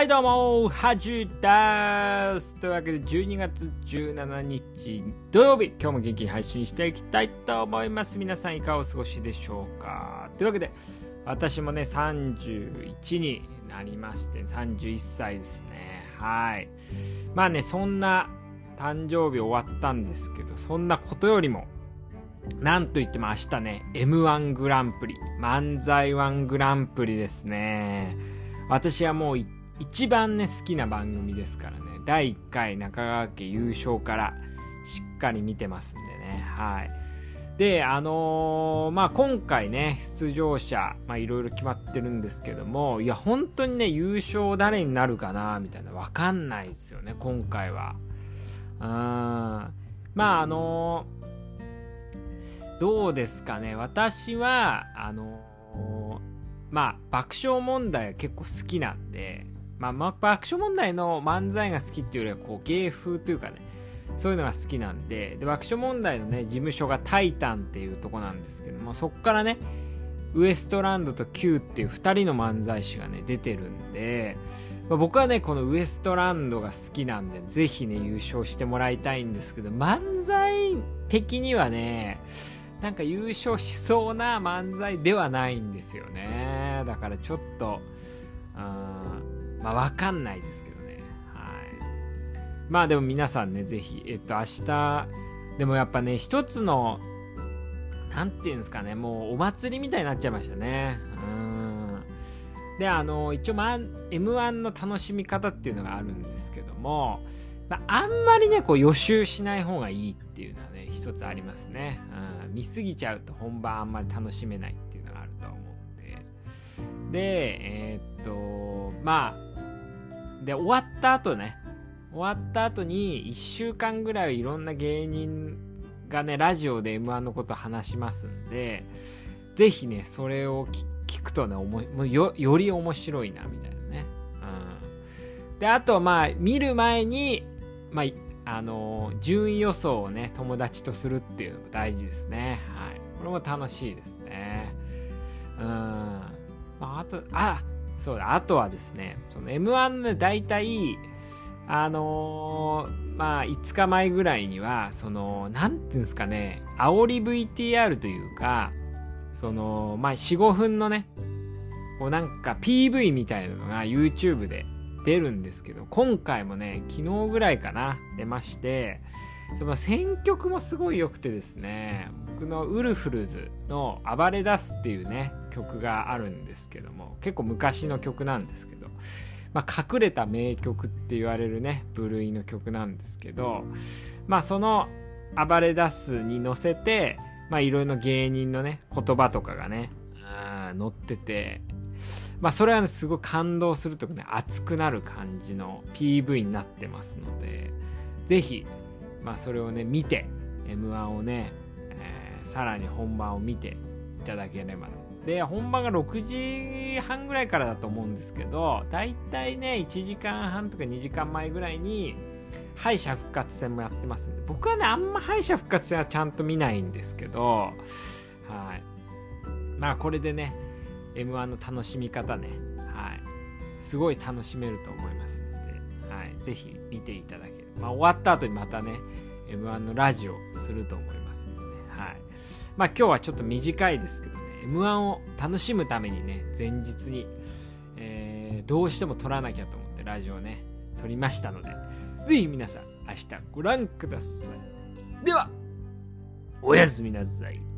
はいどうも、はじです。というわけで12月17日土曜日、今日も元気に配信していきたいと思います。皆さんいかがお過ごしでしょうかというわけで、私もね、31になりまして、31歳ですね。はい。まあね、そんな誕生日終わったんですけど、そんなことよりも、なんといっても明日ね、M1 グランプリ、漫才1グランプリですね。私はもう一番ね、好きな番組ですからね。第1回中川家優勝からしっかり見てますんでね。はい。で、あのー、まあ、今回ね、出場者、まあ、いろいろ決まってるんですけども、いや、本当にね、優勝誰になるかな、みたいな、わかんないですよね、今回は。うん。まあ、あのー、どうですかね、私は、あのー、まあ、爆笑問題結構好きなんで、まあ、爆笑問題の漫才が好きっていうよりは、こう、芸風というかね、そういうのが好きなんで、で、爆笑問題のね、事務所がタイタンっていうとこなんですけども、そっからね、ウエストランドと Q っていう2人の漫才師がね、出てるんで、まあ、僕はね、このウエストランドが好きなんで、ぜひね、優勝してもらいたいんですけど、漫才的にはね、なんか優勝しそうな漫才ではないんですよね。だからちょっと、まあ、わかんないですけどね。はい。まあでも皆さんね、ぜひ、えっと、明日、でもやっぱね、一つの、なんていうんですかね、もうお祭りみたいになっちゃいましたね。うん。で、あの、一応、ま、M1 の楽しみ方っていうのがあるんですけども、まあ、あんまりね、こう予習しない方がいいっていうのはね、一つありますね。うん。見すぎちゃうと本番あんまり楽しめないっていうのがあると思うんで。で、えー、っと、まあ、で、終わった後ね、終わった後に1週間ぐらいいろんな芸人がね、ラジオで M1 のこと話しますんで、ぜひね、それを聞くとね、もよより面白いな、みたいなね。うん。で、あと、まあ、見る前に、まあ、あのー、順位予想をね、友達とするっていうのも大事ですね。はい。これも楽しいですね。うん。まあ、あと、あ、そうだ、あとはですね、その M1 で大体、あのー、まあ、5日前ぐらいには、その、なんていうんですかね、煽り VTR というか、その、まあ、4、5分のね、こうなんか PV みたいなのが YouTube で出るんですけど、今回もね、昨日ぐらいかな、出まして、その選曲もすごい良くてですね、僕のウルフルズの暴れ出すっていうね、曲があるんですけども、結構昔の曲なんですけど、まあ、隠れた名曲って言われるね、部類の曲なんですけど、まあ、その暴れ出すに乗せて、まあ、いろいろ芸人のね、言葉とかがね、載ってて、まあ、それはね、すごい感動するとかね、熱くなる感じの PV になってますので、ぜひ、まあ、それをね、見て、M1 をね、えー、さらに本番を見ていただければで、本番が6時半ぐらいからだと思うんですけど、だいたいね、1時間半とか2時間前ぐらいに、敗者復活戦もやってますんで、僕はね、あんま敗者復活戦はちゃんと見ないんですけど、はい。まあ、これでね、M1 の楽しみ方ね、はい。すごい楽しめると思いますので、はい。ぜひ見ていただければ。まあ、終わった後にまたね、M1 のラジオすると思いますんでね、はい。まあ、今日はちょっと短いですけどね、M1 を楽しむためにね、前日に、えー、どうしても撮らなきゃと思ってラジオをね、撮りましたので、ぜひ皆さん、明日ご覧ください。では、おやすみなさい。